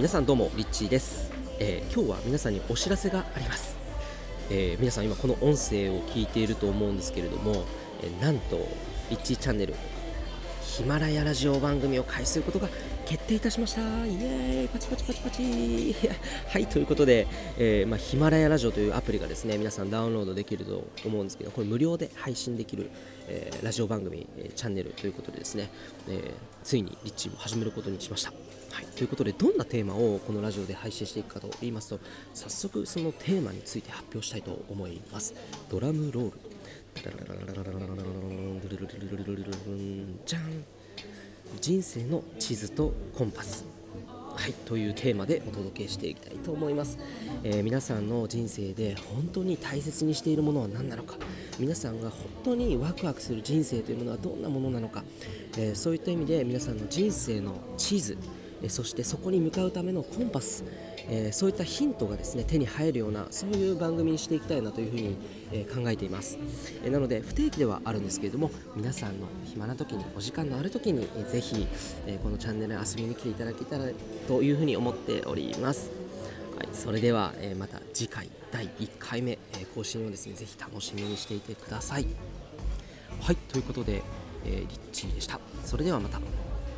皆さんどうもリッチーです、えー、今日は皆さんにお知らせがあります、えー、皆さん今この音声を聞いていると思うんですけれども、えー、なんとリッチーチャンネルヒマラヤラジオ番組を開始することが決定いたしました。イエーイ。パチパチパチパチ。はいということで、えー、まあ、ヒマラヤラジオというアプリがですね皆さんダウンロードできると思うんですけどこれ無料で配信できる、えー、ラジオ番組、えー、チャンネルということでですね、えついにリッチも始めることにしました。はい、ということでどんなテーマをこのラジオで配信していくかと言いますと早速そのテーマについて発表したいと思います。ドラムロール。じゃん人生の地図とコンパスはいというテーマでお届けしていきたいと思います、えー、皆さんの人生で本当に大切にしているものは何なのか皆さんが本当にワクワクする人生というものはどんなものなのか、えー、そういった意味で皆さんの人生の地図そしてそこに向かうためのコンパス、えそういったヒントがですね手に入るようなそういう番組にしていきたいなというふうに、え考えています、えなので不定期ではあるんですけれども皆さんの暇な時にお時間のある時に、えー、ぜひ、えこのチャンネルに遊びに来ていただけたらというふうに思っております。はい、それでは、えまた次回第1回目、え更新をですねぜひ楽しみにしていてください。はいということで、えー、リッチーでした。それではまた。